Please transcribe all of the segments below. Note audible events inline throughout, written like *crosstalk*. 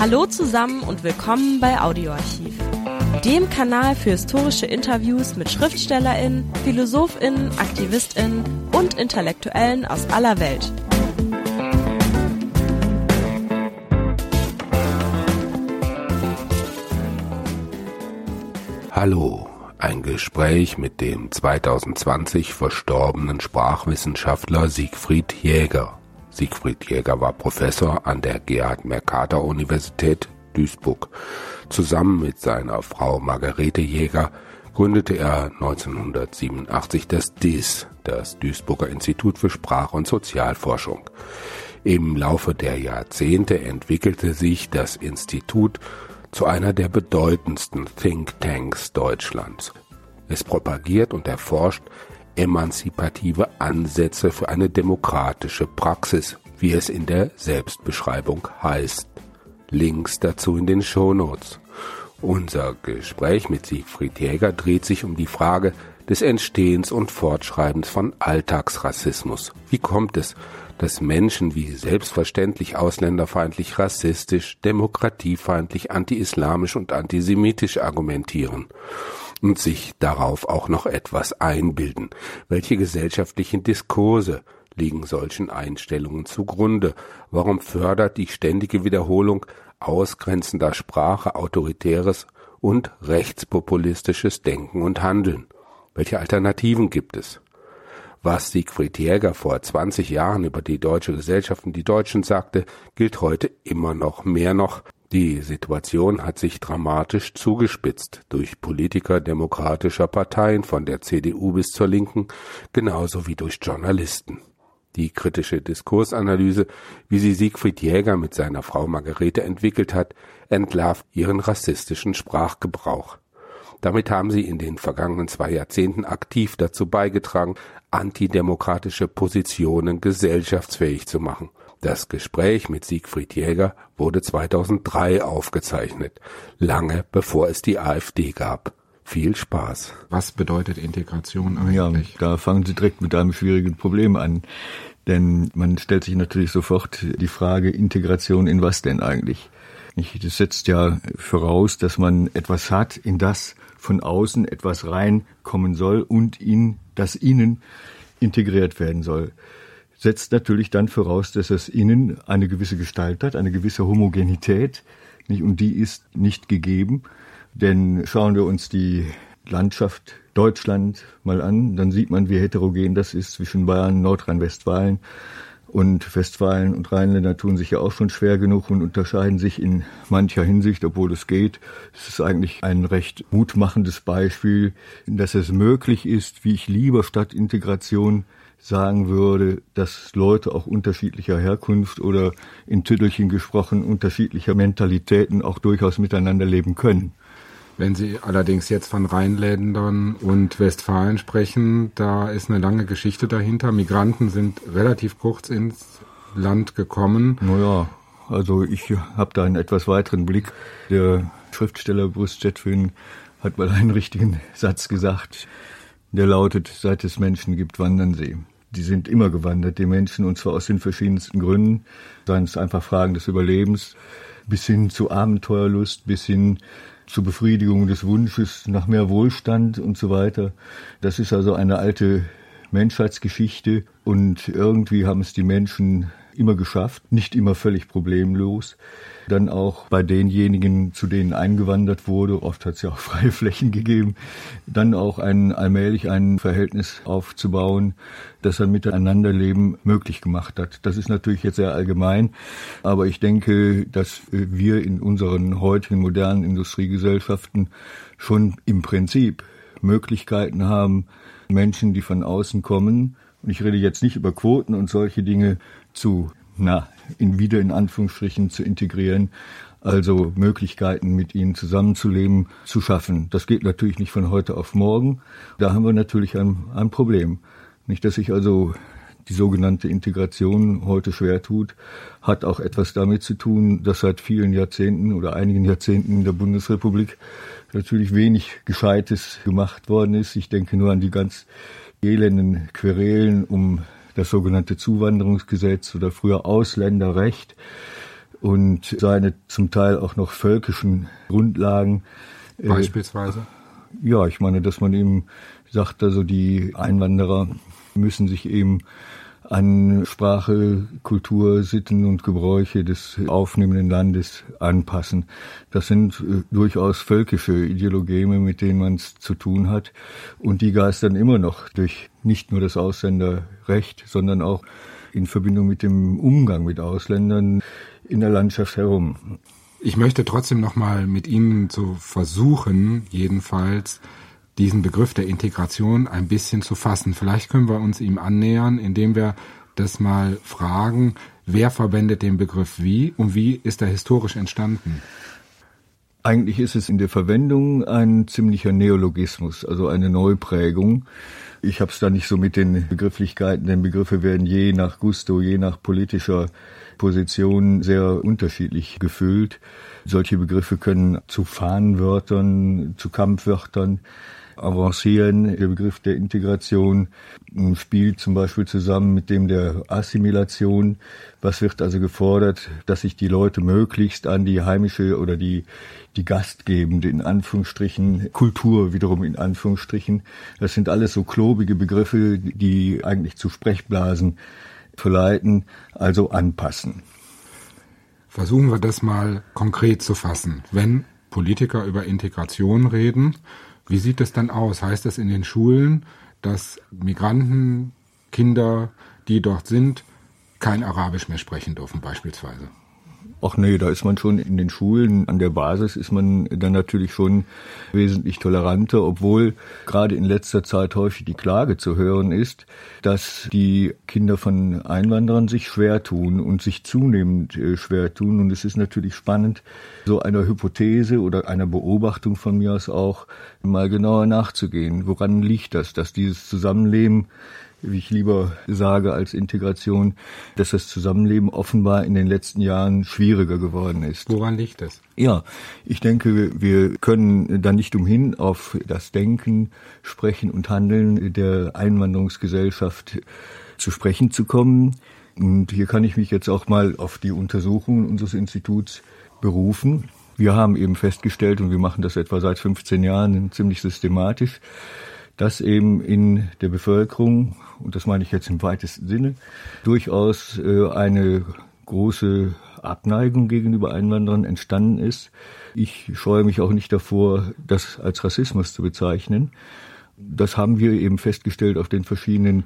Hallo zusammen und willkommen bei Audioarchiv, dem Kanal für historische Interviews mit Schriftstellerinnen, Philosophinnen, Aktivistinnen und Intellektuellen aus aller Welt. Hallo, ein Gespräch mit dem 2020 verstorbenen Sprachwissenschaftler Siegfried Jäger. Siegfried Jäger war Professor an der Gerhard Mercator Universität Duisburg. Zusammen mit seiner Frau Margarete Jäger gründete er 1987 das DIS, das Duisburger Institut für Sprach- und Sozialforschung. Im Laufe der Jahrzehnte entwickelte sich das Institut zu einer der bedeutendsten Thinktanks Deutschlands. Es propagiert und erforscht emanzipative Ansätze für eine demokratische Praxis, wie es in der Selbstbeschreibung heißt. Links dazu in den Shownotes. Unser Gespräch mit Siegfried Jäger dreht sich um die Frage des Entstehens und Fortschreibens von Alltagsrassismus. Wie kommt es, dass Menschen wie selbstverständlich ausländerfeindlich, rassistisch, demokratiefeindlich, anti-islamisch und antisemitisch argumentieren? Und sich darauf auch noch etwas einbilden. Welche gesellschaftlichen Diskurse liegen solchen Einstellungen zugrunde? Warum fördert die ständige Wiederholung ausgrenzender Sprache autoritäres und rechtspopulistisches Denken und Handeln? Welche Alternativen gibt es? Was Siegfried Jäger vor 20 Jahren über die deutsche Gesellschaft und die Deutschen sagte, gilt heute immer noch mehr noch die Situation hat sich dramatisch zugespitzt durch Politiker demokratischer Parteien von der CDU bis zur Linken, genauso wie durch Journalisten. Die kritische Diskursanalyse, wie sie Siegfried Jäger mit seiner Frau Margarete entwickelt hat, entlarvt ihren rassistischen Sprachgebrauch. Damit haben sie in den vergangenen zwei Jahrzehnten aktiv dazu beigetragen, antidemokratische Positionen gesellschaftsfähig zu machen. Das Gespräch mit Siegfried Jäger wurde 2003 aufgezeichnet, lange bevor es die AfD gab. Viel Spaß. Was bedeutet Integration eigentlich? Ja, da fangen Sie direkt mit einem schwierigen Problem an. Denn man stellt sich natürlich sofort die Frage, Integration in was denn eigentlich? Das setzt ja voraus, dass man etwas hat, in das von außen etwas reinkommen soll und in das Innen integriert werden soll setzt natürlich dann voraus, dass es innen eine gewisse Gestalt hat, eine gewisse Homogenität, nicht? und die ist nicht gegeben. Denn schauen wir uns die Landschaft Deutschland mal an, dann sieht man, wie heterogen das ist zwischen Bayern, Nordrhein-Westfalen und Westfalen und Rheinländer tun sich ja auch schon schwer genug und unterscheiden sich in mancher Hinsicht, obwohl es geht. Es ist eigentlich ein recht mutmachendes Beispiel, dass es möglich ist, wie ich lieber statt Integration sagen würde, dass Leute auch unterschiedlicher Herkunft oder in Tüttelchen gesprochen unterschiedlicher Mentalitäten auch durchaus miteinander leben können. Wenn Sie allerdings jetzt von Rheinländern und Westfalen sprechen, da ist eine lange Geschichte dahinter. Migranten sind relativ kurz ins Land gekommen. Naja, also ich habe da einen etwas weiteren Blick. Der Schriftsteller Bruce Chatwin hat mal einen richtigen Satz gesagt der lautet, seit es Menschen gibt, wandern sie. Die sind immer gewandert, die Menschen, und zwar aus den verschiedensten Gründen. Seien es einfach Fragen des Überlebens, bis hin zu Abenteuerlust, bis hin zur Befriedigung des Wunsches nach mehr Wohlstand und so weiter. Das ist also eine alte Menschheitsgeschichte und irgendwie haben es die Menschen immer geschafft, nicht immer völlig problemlos dann auch bei denjenigen, zu denen eingewandert wurde, oft hat es ja auch *laughs* freie Flächen gegeben, dann auch ein, allmählich ein Verhältnis aufzubauen, das ein Miteinanderleben möglich gemacht hat. Das ist natürlich jetzt sehr allgemein, aber ich denke, dass wir in unseren heutigen modernen Industriegesellschaften schon im Prinzip Möglichkeiten haben, Menschen, die von außen kommen, und ich rede jetzt nicht über Quoten und solche Dinge, zu na, in wieder in Anführungsstrichen zu integrieren, also Möglichkeiten mit ihnen zusammenzuleben, zu schaffen. Das geht natürlich nicht von heute auf morgen. Da haben wir natürlich ein, ein Problem. Nicht, dass sich also die sogenannte Integration heute schwer tut, hat auch etwas damit zu tun, dass seit vielen Jahrzehnten oder einigen Jahrzehnten in der Bundesrepublik natürlich wenig Gescheites gemacht worden ist. Ich denke nur an die ganz elenden Querelen um das sogenannte Zuwanderungsgesetz oder früher Ausländerrecht, und seine zum Teil auch noch völkischen Grundlagen. Äh, Beispielsweise? Ja, ich meine, dass man eben sagt, also die Einwanderer müssen sich eben an Sprache, Kultur, Sitten und Gebräuche des aufnehmenden Landes anpassen. Das sind äh, durchaus völkische Ideologeme, mit denen man es zu tun hat. Und die geistern immer noch durch nicht nur das Ausländerrecht, sondern auch in Verbindung mit dem Umgang mit Ausländern in der Landschaft herum. Ich möchte trotzdem noch mal mit Ihnen zu versuchen, jedenfalls diesen Begriff der Integration ein bisschen zu fassen. Vielleicht können wir uns ihm annähern, indem wir das mal fragen, wer verwendet den Begriff wie und wie ist er historisch entstanden? Eigentlich ist es in der Verwendung ein ziemlicher Neologismus, also eine Neuprägung. Ich habe es da nicht so mit den Begrifflichkeiten, denn Begriffe werden je nach Gusto, je nach politischer Position sehr unterschiedlich gefüllt. Solche Begriffe können zu Fahnenwörtern, zu Kampfwörtern avancieren. Der Begriff der Integration spielt zum Beispiel zusammen mit dem der Assimilation. Was wird also gefordert, dass sich die Leute möglichst an die heimische oder die, die gastgebende, in Anführungsstrichen, Kultur wiederum in Anführungsstrichen. Das sind alles so klobige Begriffe, die eigentlich zu Sprechblasen verleiten, also anpassen. Versuchen wir das mal konkret zu fassen. Wenn Politiker über Integration reden, wie sieht das dann aus? Heißt das in den Schulen, dass Migranten, Kinder, die dort sind, kein Arabisch mehr sprechen dürfen beispielsweise? Ach nee, da ist man schon in den Schulen, an der Basis ist man dann natürlich schon wesentlich toleranter, obwohl gerade in letzter Zeit häufig die Klage zu hören ist, dass die Kinder von Einwanderern sich schwer tun und sich zunehmend äh, schwer tun. Und es ist natürlich spannend, so einer Hypothese oder einer Beobachtung von mir aus auch mal genauer nachzugehen. Woran liegt das, dass dieses Zusammenleben wie ich lieber sage als Integration, dass das Zusammenleben offenbar in den letzten Jahren schwieriger geworden ist. Woran liegt das? Ja, ich denke, wir können da nicht umhin auf das Denken, Sprechen und Handeln der Einwanderungsgesellschaft zu sprechen zu kommen. Und hier kann ich mich jetzt auch mal auf die Untersuchungen unseres Instituts berufen. Wir haben eben festgestellt, und wir machen das etwa seit 15 Jahren ziemlich systematisch, dass eben in der Bevölkerung, und das meine ich jetzt im weitesten Sinne, durchaus äh, eine große Abneigung gegenüber Einwanderern entstanden ist. Ich scheue mich auch nicht davor, das als Rassismus zu bezeichnen. Das haben wir eben festgestellt auf den verschiedenen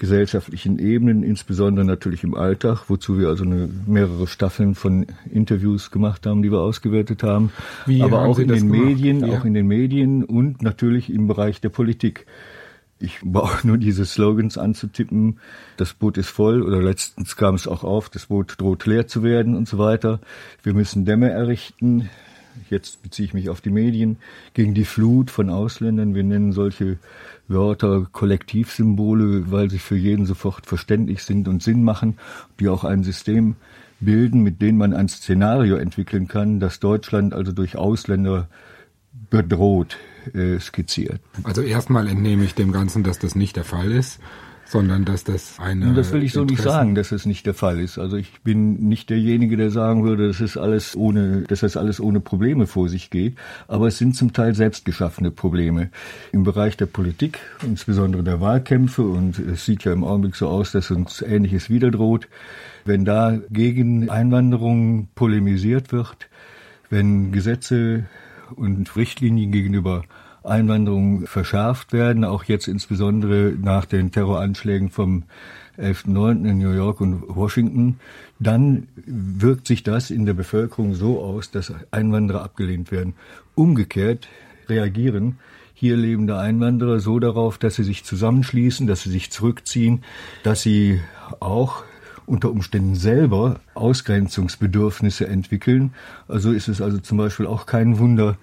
gesellschaftlichen Ebenen, insbesondere natürlich im Alltag, wozu wir also eine, mehrere Staffeln von Interviews gemacht haben, die wir ausgewertet haben. Wie Aber haben auch Sie in den gemacht? Medien, ja. auch in den Medien und natürlich im Bereich der Politik. Ich brauche *laughs* nur diese Slogans anzutippen. Das Boot ist voll oder letztens kam es auch auf, das Boot droht leer zu werden und so weiter. Wir müssen Dämme errichten. Jetzt beziehe ich mich auf die Medien gegen die Flut von Ausländern. Wir nennen solche Wörter, Kollektivsymbole, weil sie für jeden sofort verständlich sind und Sinn machen, die auch ein System bilden, mit dem man ein Szenario entwickeln kann, das Deutschland also durch Ausländer bedroht äh, skizziert. Also erstmal entnehme ich dem Ganzen, dass das nicht der Fall ist sondern dass das eine. Das will ich so nicht sagen, dass es nicht der Fall ist. Also ich bin nicht derjenige, der sagen würde, dass es alles ohne, dass das alles ohne Probleme vor sich geht. Aber es sind zum Teil selbstgeschaffene Probleme im Bereich der Politik, insbesondere der Wahlkämpfe. Und es sieht ja im Augenblick so aus, dass uns Ähnliches wieder droht. Wenn da gegen Einwanderung polemisiert wird, wenn Gesetze und Richtlinien gegenüber Einwanderung verschärft werden, auch jetzt insbesondere nach den Terroranschlägen vom 11.9. in New York und Washington, dann wirkt sich das in der Bevölkerung so aus, dass Einwanderer abgelehnt werden. Umgekehrt reagieren hier lebende Einwanderer so darauf, dass sie sich zusammenschließen, dass sie sich zurückziehen, dass sie auch unter Umständen selber Ausgrenzungsbedürfnisse entwickeln. Also ist es also zum Beispiel auch kein Wunder,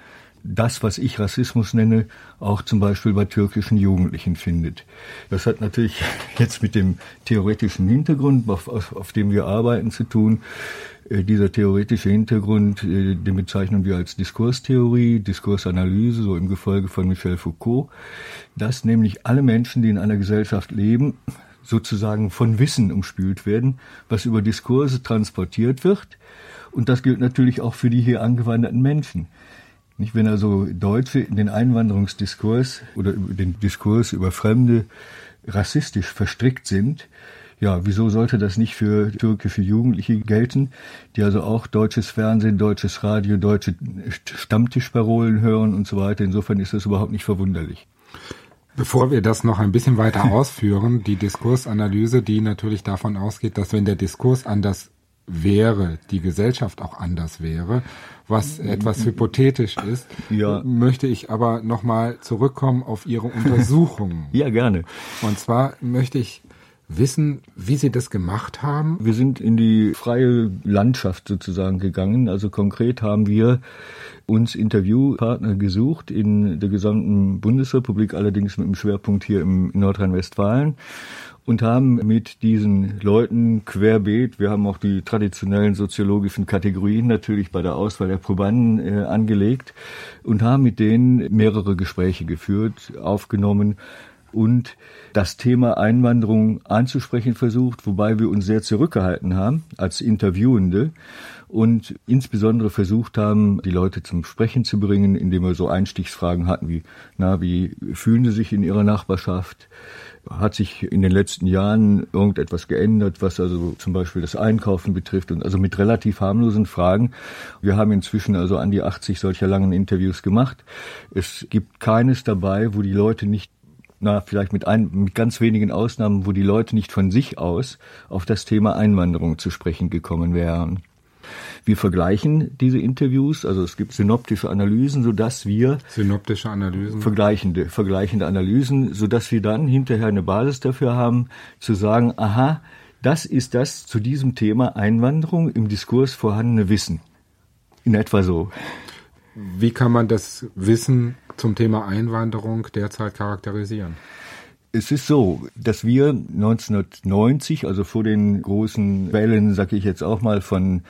das, was ich Rassismus nenne, auch zum Beispiel bei türkischen Jugendlichen findet. Das hat natürlich *laughs* jetzt mit dem theoretischen Hintergrund, auf, auf, auf dem wir arbeiten, zu tun. Äh, dieser theoretische Hintergrund, äh, den bezeichnen wir als Diskurstheorie, Diskursanalyse, so im Gefolge von Michel Foucault, dass nämlich alle Menschen, die in einer Gesellschaft leben, sozusagen von Wissen umspült werden, was über Diskurse transportiert wird. Und das gilt natürlich auch für die hier angewanderten Menschen. Nicht, wenn also Deutsche in den Einwanderungsdiskurs oder den Diskurs über Fremde rassistisch verstrickt sind, ja, wieso sollte das nicht für türkische Jugendliche gelten, die also auch deutsches Fernsehen, deutsches Radio, deutsche Stammtischparolen hören und so weiter. Insofern ist das überhaupt nicht verwunderlich. Bevor wir das noch ein bisschen weiter *laughs* ausführen, die Diskursanalyse, die natürlich davon ausgeht, dass wenn der Diskurs anders wäre, die Gesellschaft auch anders wäre, was etwas hypothetisch ist, ja. möchte ich aber nochmal zurückkommen auf Ihre Untersuchungen. *laughs* ja, gerne. Und zwar möchte ich wissen, wie Sie das gemacht haben? Wir sind in die freie Landschaft sozusagen gegangen. Also konkret haben wir uns Interviewpartner gesucht in der gesamten Bundesrepublik, allerdings mit dem Schwerpunkt hier im Nordrhein-Westfalen und haben mit diesen Leuten querbeet, wir haben auch die traditionellen soziologischen Kategorien natürlich bei der Auswahl der Probanden äh, angelegt und haben mit denen mehrere Gespräche geführt, aufgenommen, und das Thema Einwanderung anzusprechen versucht, wobei wir uns sehr zurückgehalten haben als Interviewende und insbesondere versucht haben, die Leute zum Sprechen zu bringen, indem wir so Einstiegsfragen hatten wie, na, wie fühlen sie sich in ihrer Nachbarschaft? Hat sich in den letzten Jahren irgendetwas geändert, was also zum Beispiel das Einkaufen betrifft und also mit relativ harmlosen Fragen. Wir haben inzwischen also an die 80 solcher langen Interviews gemacht. Es gibt keines dabei, wo die Leute nicht na, vielleicht mit, ein, mit ganz wenigen Ausnahmen, wo die Leute nicht von sich aus auf das Thema Einwanderung zu sprechen gekommen wären. Wir vergleichen diese Interviews, also es gibt synoptische Analysen, so dass wir synoptische Analysen vergleichende vergleichende Analysen, so dass wir dann hinterher eine Basis dafür haben, zu sagen, aha, das ist das zu diesem Thema Einwanderung im Diskurs vorhandene Wissen. In etwa so. Wie kann man das Wissen zum Thema Einwanderung derzeit charakterisieren? Es ist so, dass wir 1990, also vor den großen Wellen, sag ich jetzt auch mal, von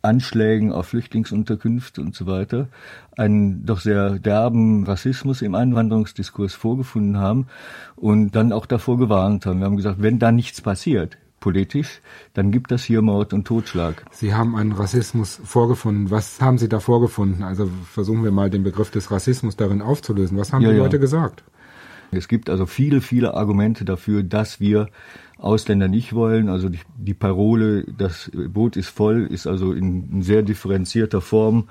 Anschlägen auf Flüchtlingsunterkünfte und so weiter, einen doch sehr derben Rassismus im Einwanderungsdiskurs vorgefunden haben und dann auch davor gewarnt haben. Wir haben gesagt, wenn da nichts passiert, politisch, dann gibt das hier Mord und Totschlag. Sie haben einen Rassismus vorgefunden. Was haben Sie da vorgefunden? Also versuchen wir mal den Begriff des Rassismus darin aufzulösen. Was haben ja, die ja. Leute gesagt? Es gibt also viele, viele Argumente dafür, dass wir Ausländer nicht wollen. Also die, die Parole, das Boot ist voll, ist also in, in sehr differenzierter Form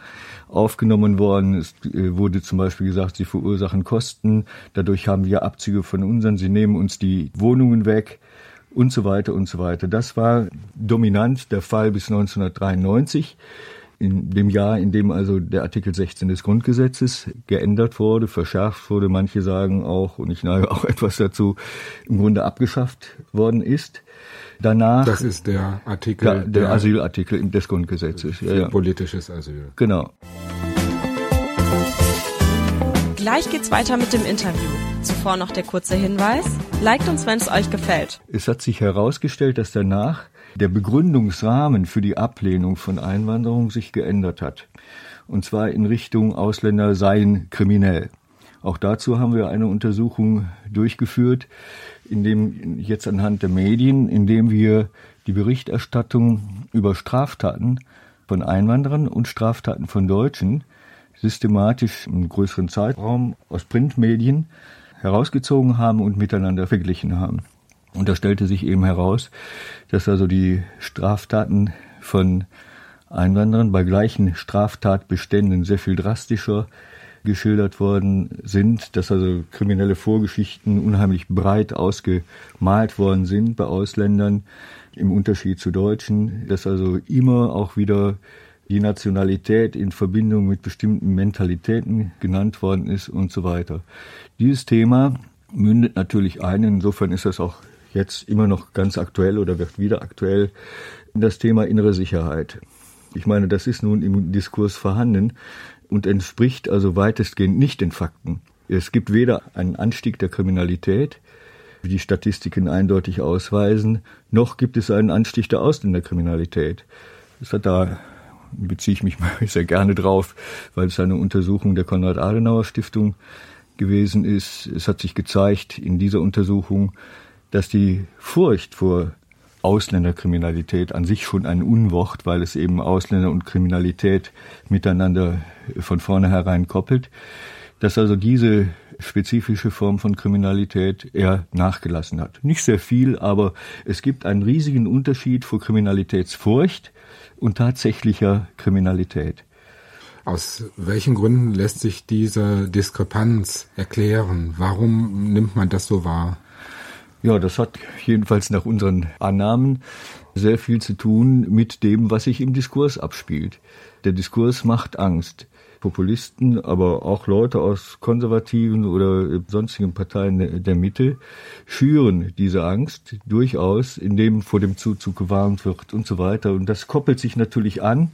aufgenommen worden. Es äh, wurde zum Beispiel gesagt, sie verursachen Kosten. Dadurch haben wir Abzüge von unseren. Sie nehmen uns die Wohnungen weg und so weiter und so weiter. Das war dominant der Fall bis 1993 in dem Jahr, in dem also der Artikel 16 des Grundgesetzes geändert wurde, verschärft wurde, manche sagen auch, und ich neige auch *laughs* etwas dazu, im Grunde abgeschafft worden ist. Danach. Das ist der Artikel. Ja, der, der Asylartikel des Grundgesetzes. Ja, ja. Politisches Asyl. Genau. Gleich geht's weiter mit dem Interview. Zuvor noch der kurze Hinweis. Liked uns, wenn es euch gefällt. Es hat sich herausgestellt, dass danach der Begründungsrahmen für die Ablehnung von Einwanderung sich geändert hat. Und zwar in Richtung Ausländer seien kriminell. Auch dazu haben wir eine Untersuchung durchgeführt, in dem jetzt anhand der Medien, indem wir die Berichterstattung über Straftaten von Einwanderern und Straftaten von Deutschen systematisch im größeren Zeitraum aus Printmedien herausgezogen haben und miteinander verglichen haben. Und da stellte sich eben heraus, dass also die Straftaten von Einwanderern bei gleichen Straftatbeständen sehr viel drastischer geschildert worden sind, dass also kriminelle Vorgeschichten unheimlich breit ausgemalt worden sind bei Ausländern im Unterschied zu Deutschen, dass also immer auch wieder die Nationalität in Verbindung mit bestimmten Mentalitäten genannt worden ist und so weiter. Dieses Thema mündet natürlich ein, insofern ist das auch jetzt immer noch ganz aktuell oder wird wieder aktuell, das Thema innere Sicherheit. Ich meine, das ist nun im Diskurs vorhanden und entspricht also weitestgehend nicht den Fakten. Es gibt weder einen Anstieg der Kriminalität, wie die Statistiken eindeutig ausweisen, noch gibt es einen Anstieg der Ausländerkriminalität. Es hat da beziehe ich mich *laughs* mal sehr gerne drauf, weil es eine Untersuchung der Konrad-Adenauer-Stiftung gewesen ist. Es hat sich gezeigt in dieser Untersuchung, dass die Furcht vor Ausländerkriminalität an sich schon ein Unwort, weil es eben Ausländer und Kriminalität miteinander von vornherein koppelt, dass also diese spezifische Form von Kriminalität eher nachgelassen hat. Nicht sehr viel, aber es gibt einen riesigen Unterschied vor Kriminalitätsfurcht und tatsächlicher Kriminalität. Aus welchen Gründen lässt sich diese Diskrepanz erklären? Warum nimmt man das so wahr? Ja, das hat jedenfalls nach unseren Annahmen sehr viel zu tun mit dem, was sich im Diskurs abspielt. Der Diskurs macht Angst. Populisten, aber auch Leute aus konservativen oder sonstigen Parteien der Mitte schüren diese Angst durchaus, indem vor dem Zuzug gewarnt wird und so weiter. Und das koppelt sich natürlich an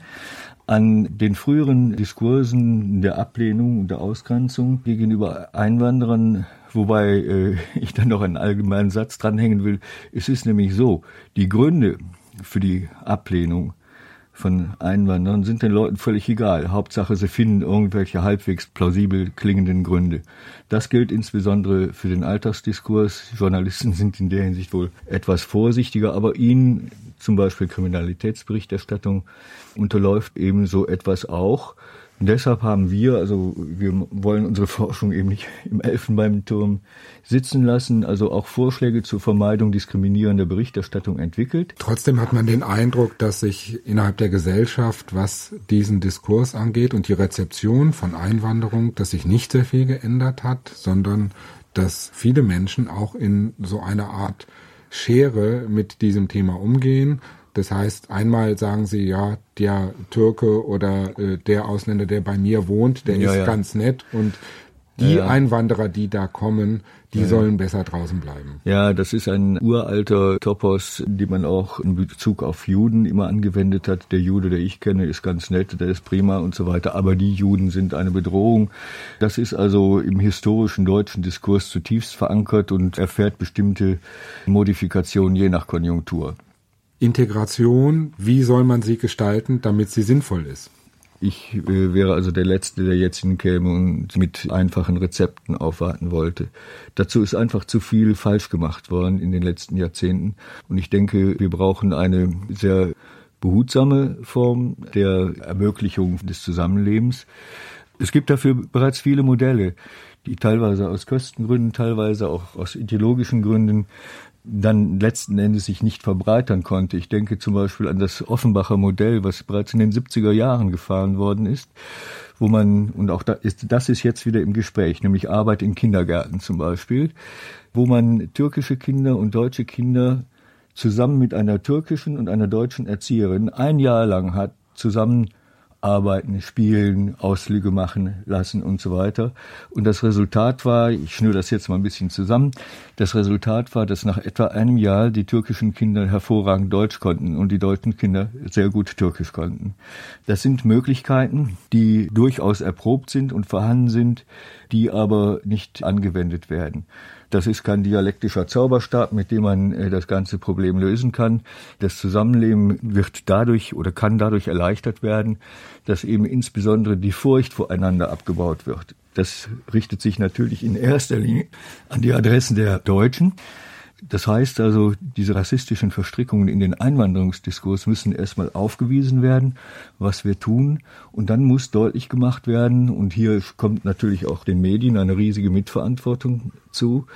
an den früheren Diskursen der Ablehnung und der Ausgrenzung gegenüber Einwanderern, wobei äh, ich dann noch einen allgemeinen Satz dranhängen will. Es ist nämlich so, die Gründe für die Ablehnung von Einwanderern sind den Leuten völlig egal. Hauptsache, sie finden irgendwelche halbwegs plausibel klingenden Gründe. Das gilt insbesondere für den Alltagsdiskurs. Journalisten sind in der Hinsicht wohl etwas vorsichtiger, aber ihnen zum Beispiel Kriminalitätsberichterstattung unterläuft ebenso etwas auch. Und deshalb haben wir, also wir wollen unsere *laughs* Forschung eben nicht im Elfenbeinturm sitzen lassen, also auch Vorschläge zur Vermeidung diskriminierender Berichterstattung entwickelt. Trotzdem hat man den Eindruck, dass sich innerhalb der Gesellschaft, was diesen Diskurs angeht und die Rezeption von Einwanderung, dass sich nicht sehr viel geändert hat, sondern dass viele Menschen auch in so einer Art Schere mit diesem Thema umgehen das heißt, einmal sagen sie, ja, der Türke oder äh, der Ausländer, der bei mir wohnt, der ja, ist ja. ganz nett und die ja. Einwanderer, die da kommen, die ja. sollen besser draußen bleiben. Ja, das ist ein uralter Topos, den man auch in Bezug auf Juden immer angewendet hat. Der Jude, der ich kenne, ist ganz nett, der ist prima und so weiter, aber die Juden sind eine Bedrohung. Das ist also im historischen deutschen Diskurs zutiefst verankert und erfährt bestimmte Modifikationen je nach Konjunktur. Integration, wie soll man sie gestalten, damit sie sinnvoll ist? Ich äh, wäre also der Letzte, der jetzt hinkäme und mit einfachen Rezepten aufwarten wollte. Dazu ist einfach zu viel falsch gemacht worden in den letzten Jahrzehnten. Und ich denke, wir brauchen eine sehr behutsame Form der Ermöglichung des Zusammenlebens. Es gibt dafür bereits viele Modelle, die teilweise aus Kostengründen, teilweise auch aus ideologischen Gründen dann letzten Endes sich nicht verbreitern konnte. Ich denke zum Beispiel an das Offenbacher Modell, was bereits in den 70er Jahren gefahren worden ist, wo man, und auch da ist, das ist jetzt wieder im Gespräch, nämlich Arbeit in Kindergärten zum Beispiel, wo man türkische Kinder und deutsche Kinder zusammen mit einer türkischen und einer deutschen Erzieherin ein Jahr lang hat zusammen arbeiten, spielen, Ausflüge machen lassen und so weiter. Und das Resultat war, ich schnür das jetzt mal ein bisschen zusammen, das Resultat war, dass nach etwa einem Jahr die türkischen Kinder hervorragend Deutsch konnten und die deutschen Kinder sehr gut Türkisch konnten. Das sind Möglichkeiten, die durchaus erprobt sind und vorhanden sind, die aber nicht angewendet werden. Das ist kein dialektischer Zauberstab, mit dem man äh, das ganze Problem lösen kann. Das Zusammenleben wird dadurch oder kann dadurch erleichtert werden, dass eben insbesondere die Furcht voreinander abgebaut wird. Das richtet sich natürlich in erster Linie an die Adressen der Deutschen. Das heißt also, diese rassistischen Verstrickungen in den Einwanderungsdiskurs müssen erstmal aufgewiesen werden, was wir tun. Und dann muss deutlich gemacht werden, und hier kommt natürlich auch den Medien eine riesige Mitverantwortung zu,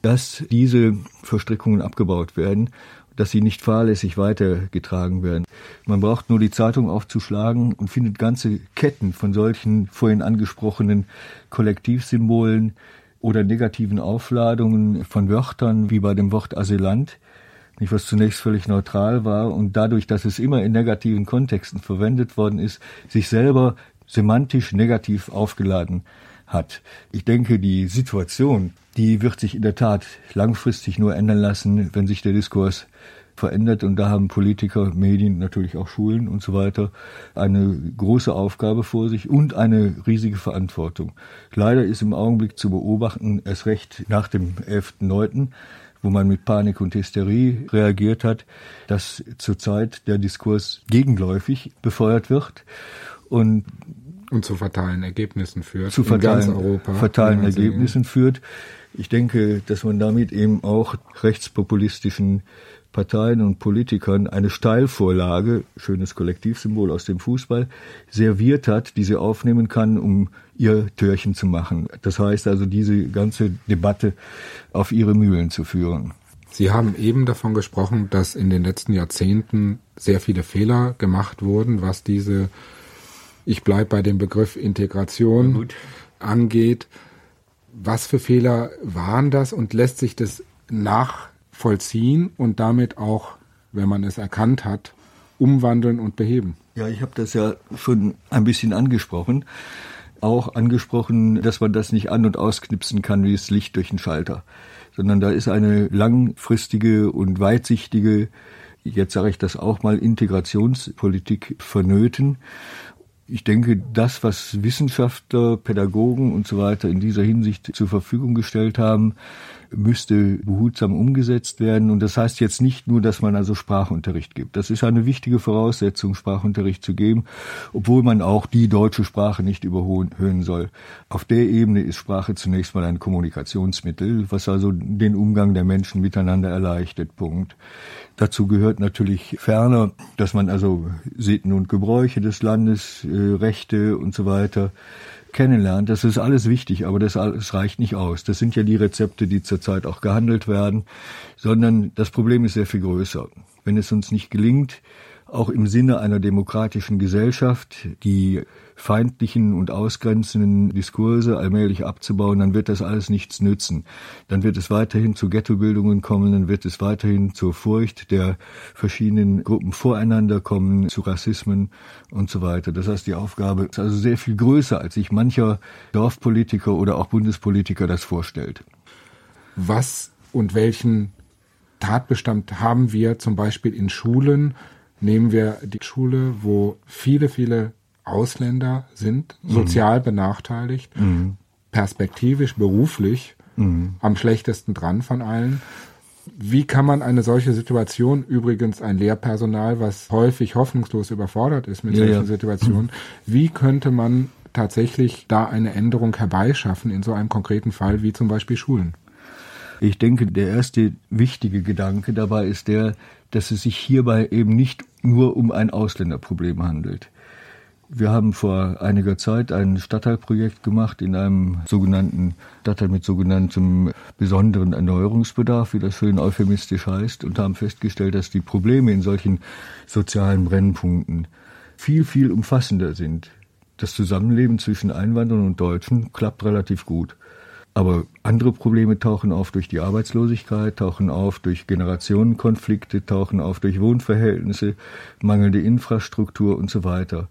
dass diese Verstrickungen abgebaut werden, dass sie nicht fahrlässig weitergetragen werden. Man braucht nur die Zeitung aufzuschlagen und findet ganze Ketten von solchen vorhin angesprochenen Kollektivsymbolen, oder negativen Aufladungen von Wörtern, wie bei dem Wort Asylant, nicht was zunächst völlig neutral war und dadurch, dass es immer in negativen Kontexten verwendet worden ist, sich selber semantisch negativ aufgeladen hat. Ich denke, die Situation, die wird sich in der Tat langfristig nur ändern lassen, wenn sich der Diskurs verändert und da haben Politiker, Medien, natürlich auch Schulen und so weiter eine große Aufgabe vor sich und eine riesige Verantwortung. Leider ist im Augenblick zu beobachten, erst recht nach dem 11.9., wo man mit Panik und Hysterie reagiert hat, dass zurzeit der Diskurs gegenläufig befeuert wird und Und zu fatalen Ergebnissen führt. Zu fatalen, fatalen Ergebnissen führt. Ich denke, dass man damit eben auch rechtspopulistischen Parteien und Politikern eine Steilvorlage, schönes Kollektivsymbol aus dem Fußball, serviert hat, die sie aufnehmen kann, um ihr Türchen zu machen. Das heißt also, diese ganze Debatte auf ihre Mühlen zu führen. Sie haben eben davon gesprochen, dass in den letzten Jahrzehnten sehr viele Fehler gemacht wurden, was diese, ich bleibe bei dem Begriff Integration angeht. Was für Fehler waren das und lässt sich das nachvollziehen und damit auch, wenn man es erkannt hat, umwandeln und beheben? Ja, ich habe das ja schon ein bisschen angesprochen. Auch angesprochen, dass man das nicht an- und ausknipsen kann wie das Licht durch den Schalter sondern da ist eine langfristige und weitsichtige, jetzt sage ich das auch mal, Integrationspolitik vonnöten. Ich denke, das, was Wissenschaftler, Pädagogen und so weiter in dieser Hinsicht zur Verfügung gestellt haben, müsste behutsam umgesetzt werden. Und das heißt jetzt nicht nur, dass man also Sprachunterricht gibt. Das ist eine wichtige Voraussetzung, Sprachunterricht zu geben, obwohl man auch die deutsche Sprache nicht überhöhen soll. Auf der Ebene ist Sprache zunächst mal ein Kommunikationsmittel, was also den Umgang der Menschen miteinander erleichtert. Punkt. Dazu gehört natürlich ferner, dass man also Sitten und Gebräuche des Landes, äh, Rechte und so weiter kennenlernt. Das ist alles wichtig, aber das, das reicht nicht aus. Das sind ja die Rezepte, die zurzeit auch gehandelt werden, sondern das Problem ist sehr viel größer. Wenn es uns nicht gelingt, auch im Sinne einer demokratischen Gesellschaft die feindlichen und ausgrenzenden Diskurse allmählich abzubauen, dann wird das alles nichts nützen. Dann wird es weiterhin zu Ghettobildungen kommen, dann wird es weiterhin zur Furcht der verschiedenen Gruppen voreinander kommen, zu Rassismen und so weiter. Das heißt, die Aufgabe ist also sehr viel größer, als sich mancher Dorfpolitiker oder auch Bundespolitiker das vorstellt. Was und welchen Tatbestand haben wir zum Beispiel in Schulen, Nehmen wir die Schule, wo viele, viele Ausländer sind, mhm. sozial benachteiligt, mhm. perspektivisch, beruflich mhm. am schlechtesten dran von allen. Wie kann man eine solche Situation, übrigens ein Lehrpersonal, was häufig hoffnungslos überfordert ist mit ja, solchen ja. Situationen, wie könnte man tatsächlich da eine Änderung herbeischaffen in so einem konkreten Fall wie zum Beispiel Schulen? Ich denke, der erste wichtige Gedanke dabei ist der, dass es sich hierbei eben nicht nur um ein Ausländerproblem handelt. Wir haben vor einiger Zeit ein Stadtteilprojekt gemacht in einem sogenannten Stadtteil mit sogenanntem besonderen Erneuerungsbedarf, wie das schön euphemistisch heißt, und haben festgestellt, dass die Probleme in solchen sozialen Brennpunkten viel, viel umfassender sind. Das Zusammenleben zwischen Einwanderern und Deutschen klappt relativ gut. Aber andere Probleme tauchen auf durch die Arbeitslosigkeit, tauchen auf durch Generationenkonflikte, tauchen auf durch Wohnverhältnisse, mangelnde Infrastruktur und so weiter.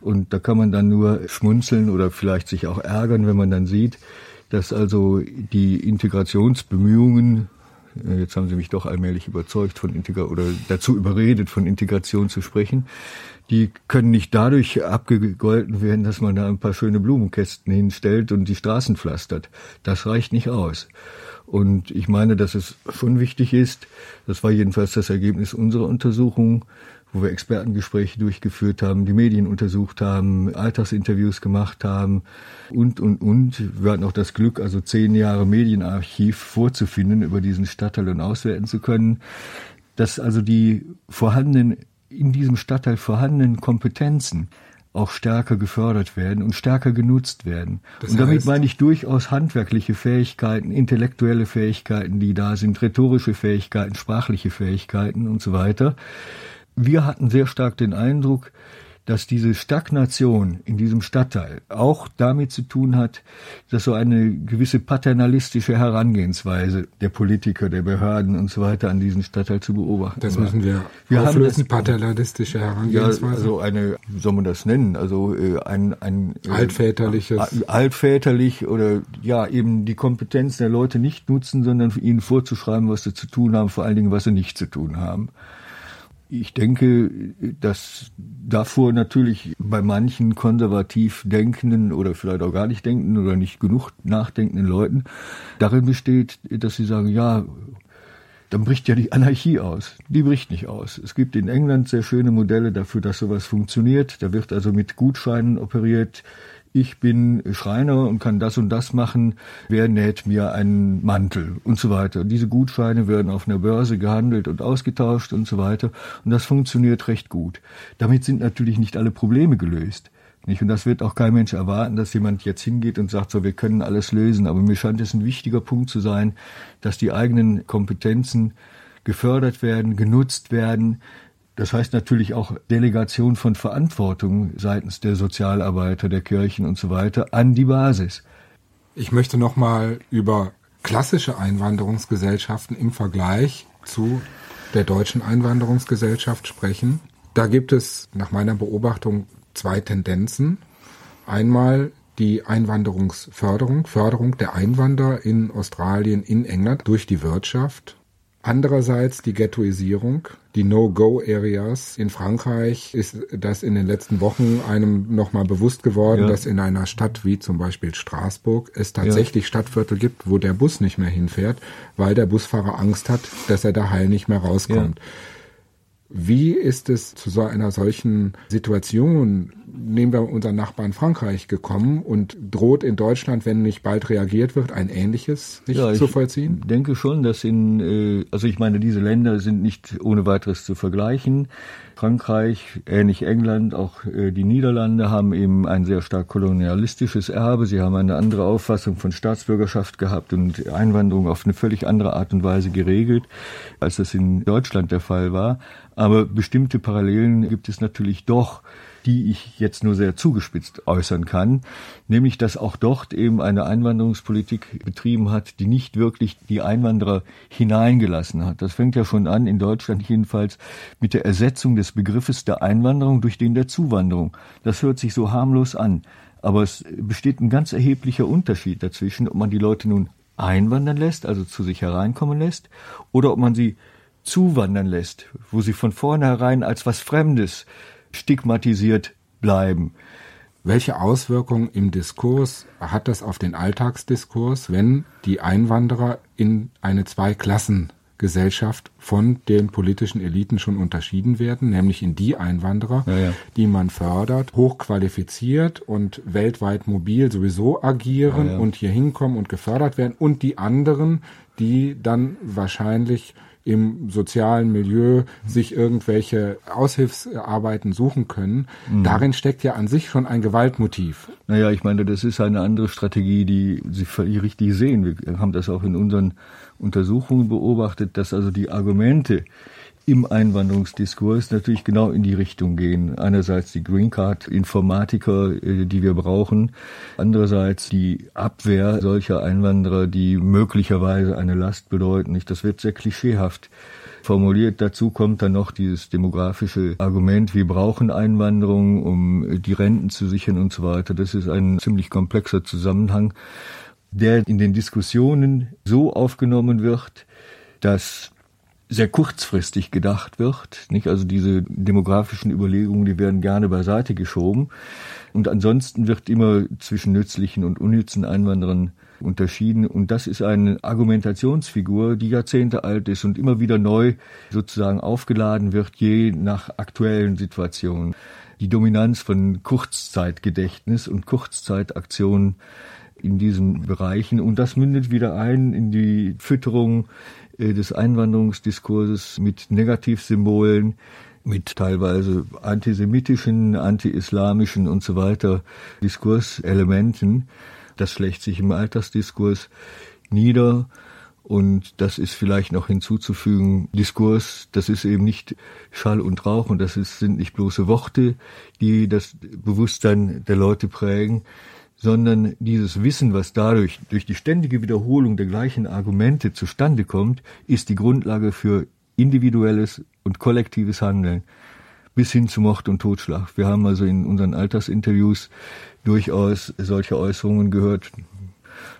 Und da kann man dann nur schmunzeln oder vielleicht sich auch ärgern, wenn man dann sieht, dass also die Integrationsbemühungen äh, jetzt haben Sie mich doch allmählich überzeugt von Integration oder dazu überredet, von Integration zu sprechen. Die können nicht dadurch abgegolten werden, dass man da ein paar schöne Blumenkästen hinstellt und die Straßen pflastert. Das reicht nicht aus. Und ich meine, dass es schon wichtig ist, das war jedenfalls das Ergebnis unserer Untersuchung, wo wir Expertengespräche durchgeführt haben, die Medien untersucht haben, Alltagsinterviews gemacht haben und, und, und. Wir hatten auch das Glück, also zehn Jahre Medienarchiv vorzufinden, über diesen Stadtteil und auswerten zu können, dass also die vorhandenen, in diesem Stadtteil vorhandenen Kompetenzen auch stärker gefördert werden und stärker genutzt werden. Das und damit meine ich durchaus handwerkliche Fähigkeiten, intellektuelle Fähigkeiten, die da sind, rhetorische Fähigkeiten, sprachliche Fähigkeiten und so weiter wir hatten sehr stark den Eindruck, dass diese Stagnation in diesem Stadtteil auch damit zu tun hat, dass so eine gewisse paternalistische Herangehensweise der Politiker, der Behörden und so weiter an diesen Stadtteil zu beobachten. Das müssen wir, wir auflösen, haben das, paternalistische Herangehensweise. Ja, also eine, wie soll man das nennen? Also äh, ein, ein äh, altväterliches, äh, altväterlich oder ja eben die Kompetenz der Leute nicht nutzen, sondern ihnen vorzuschreiben, was sie zu tun haben, vor allen Dingen was sie nicht zu tun haben. Ich denke, dass davor natürlich bei manchen konservativ denkenden oder vielleicht auch gar nicht denkenden oder nicht genug nachdenkenden Leuten darin besteht, dass sie sagen, ja, dann bricht ja die Anarchie aus. Die bricht nicht aus. Es gibt in England sehr schöne Modelle dafür, dass sowas funktioniert. Da wird also mit Gutscheinen operiert. Ich bin Schreiner und kann das und das machen. Wer näht mir einen Mantel und so weiter. Diese Gutscheine werden auf einer Börse gehandelt und ausgetauscht und so weiter. Und das funktioniert recht gut. Damit sind natürlich nicht alle Probleme gelöst. Nicht? Und das wird auch kein Mensch erwarten, dass jemand jetzt hingeht und sagt, so, wir können alles lösen. Aber mir scheint es ein wichtiger Punkt zu sein, dass die eigenen Kompetenzen gefördert werden, genutzt werden. Das heißt natürlich auch Delegation von Verantwortung seitens der Sozialarbeiter, der Kirchen und so weiter an die Basis. Ich möchte nochmal über klassische Einwanderungsgesellschaften im Vergleich zu der deutschen Einwanderungsgesellschaft sprechen. Da gibt es nach meiner Beobachtung zwei Tendenzen. Einmal die Einwanderungsförderung, Förderung der Einwanderer in Australien, in England durch die Wirtschaft. Andererseits die Ghettoisierung, die No-Go-Areas. In Frankreich ist das in den letzten Wochen einem nochmal bewusst geworden, ja. dass in einer Stadt wie zum Beispiel Straßburg es tatsächlich ja. Stadtviertel gibt, wo der Bus nicht mehr hinfährt, weil der Busfahrer Angst hat, dass er da heil nicht mehr rauskommt. Ja. Wie ist es zu so einer solchen Situation, nehmen wir unseren Nachbarn Frankreich gekommen und droht in Deutschland, wenn nicht bald reagiert wird, ein ähnliches nicht ja, zu vollziehen? Ich denke schon, dass in, äh, also ich meine, diese Länder sind nicht ohne weiteres zu vergleichen. Frankreich, ähnlich England, auch äh, die Niederlande haben eben ein sehr stark kolonialistisches Erbe. Sie haben eine andere Auffassung von Staatsbürgerschaft gehabt und Einwanderung auf eine völlig andere Art und Weise geregelt, als das in Deutschland der Fall war. Aber bestimmte Parallelen gibt es natürlich doch die ich jetzt nur sehr zugespitzt äußern kann, nämlich dass auch dort eben eine Einwanderungspolitik betrieben hat, die nicht wirklich die Einwanderer hineingelassen hat. Das fängt ja schon an, in Deutschland jedenfalls, mit der Ersetzung des Begriffes der Einwanderung durch den der Zuwanderung. Das hört sich so harmlos an. Aber es besteht ein ganz erheblicher Unterschied dazwischen, ob man die Leute nun einwandern lässt, also zu sich hereinkommen lässt, oder ob man sie zuwandern lässt, wo sie von vornherein als was Fremdes stigmatisiert bleiben. Welche Auswirkungen im Diskurs hat das auf den Alltagsdiskurs, wenn die Einwanderer in eine Zweiklassengesellschaft von den politischen Eliten schon unterschieden werden, nämlich in die Einwanderer, ja, ja. die man fördert, hochqualifiziert und weltweit mobil sowieso agieren ja, und hier hinkommen und gefördert werden, und die anderen, die dann wahrscheinlich im sozialen Milieu sich irgendwelche Aushilfsarbeiten suchen können. Mhm. Darin steckt ja an sich schon ein Gewaltmotiv. Naja, ich meine, das ist eine andere Strategie, die Sie völlig richtig sehen. Wir haben das auch in unseren Untersuchungen beobachtet, dass also die Argumente, im Einwanderungsdiskurs natürlich genau in die Richtung gehen. Einerseits die Green Card Informatiker, äh, die wir brauchen. Andererseits die Abwehr solcher Einwanderer, die möglicherweise eine Last bedeuten. Das wird sehr klischeehaft formuliert. Dazu kommt dann noch dieses demografische Argument, wir brauchen Einwanderung, um die Renten zu sichern und so weiter. Das ist ein ziemlich komplexer Zusammenhang, der in den Diskussionen so aufgenommen wird, dass sehr kurzfristig gedacht wird. Nicht? Also diese demografischen Überlegungen, die werden gerne beiseite geschoben. Und ansonsten wird immer zwischen nützlichen und unnützen Einwanderern unterschieden. Und das ist eine Argumentationsfigur, die Jahrzehnte alt ist und immer wieder neu sozusagen aufgeladen wird, je nach aktuellen Situationen. Die Dominanz von Kurzzeitgedächtnis und Kurzzeitaktionen in diesen Bereichen. Und das mündet wieder ein in die Fütterung des Einwanderungsdiskurses mit Negativsymbolen, mit teilweise antisemitischen, anti-islamischen und so weiter Diskurselementen. Das schlägt sich im Alltagsdiskurs nieder. Und das ist vielleicht noch hinzuzufügen, Diskurs, das ist eben nicht Schall und Rauch und das ist, sind nicht bloße Worte, die das Bewusstsein der Leute prägen, sondern dieses Wissen, was dadurch durch die ständige Wiederholung der gleichen Argumente zustande kommt, ist die Grundlage für individuelles und kollektives Handeln bis hin zu Mord und Totschlag. Wir haben also in unseren Alltagsinterviews durchaus solche Äußerungen gehört.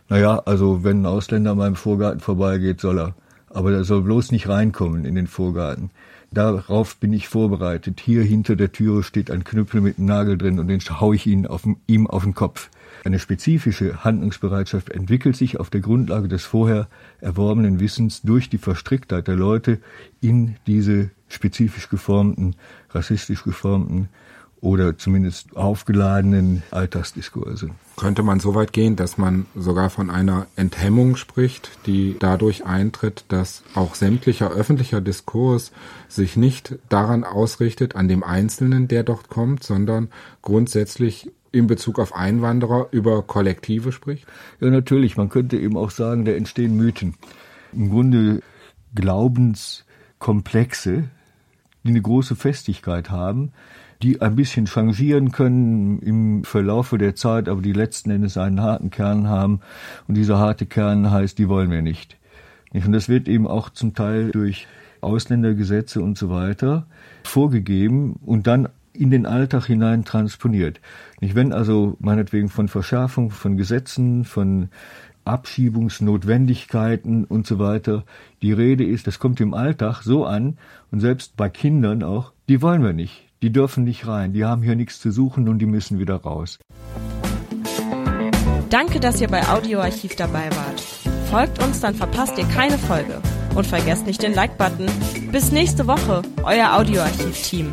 Naja, also wenn ein Ausländer an meinem Vorgarten vorbeigeht, soll er. Aber der soll bloß nicht reinkommen in den Vorgarten. Darauf bin ich vorbereitet. Hier hinter der Türe steht ein Knüppel mit einem Nagel drin und den hau ich ihn auf, ihm auf den Kopf. Eine spezifische Handlungsbereitschaft entwickelt sich auf der Grundlage des vorher erworbenen Wissens durch die Verstricktheit der Leute in diese spezifisch geformten, rassistisch geformten oder zumindest aufgeladenen Alltagsdiskurse. Könnte man so weit gehen, dass man sogar von einer Enthemmung spricht, die dadurch eintritt, dass auch sämtlicher öffentlicher Diskurs sich nicht daran ausrichtet, an dem Einzelnen, der dort kommt, sondern grundsätzlich in Bezug auf Einwanderer über Kollektive spricht? Ja, natürlich. Man könnte eben auch sagen, da entstehen Mythen. Im Grunde Glaubenskomplexe, die eine große Festigkeit haben, die ein bisschen changieren können im Verlaufe der Zeit, aber die letzten Endes einen harten Kern haben. Und dieser harte Kern heißt, die wollen wir nicht. Und das wird eben auch zum Teil durch Ausländergesetze und so weiter vorgegeben und dann in den Alltag hinein transponiert. Nicht wenn also meinetwegen von Verschärfung von Gesetzen, von Abschiebungsnotwendigkeiten und so weiter die Rede ist, das kommt im Alltag so an und selbst bei Kindern auch, die wollen wir nicht. Die dürfen nicht rein, die haben hier nichts zu suchen und die müssen wieder raus. Danke, dass ihr bei Audioarchiv dabei wart. Folgt uns, dann verpasst ihr keine Folge. Und vergesst nicht den Like-Button. Bis nächste Woche, euer Audioarchiv-Team.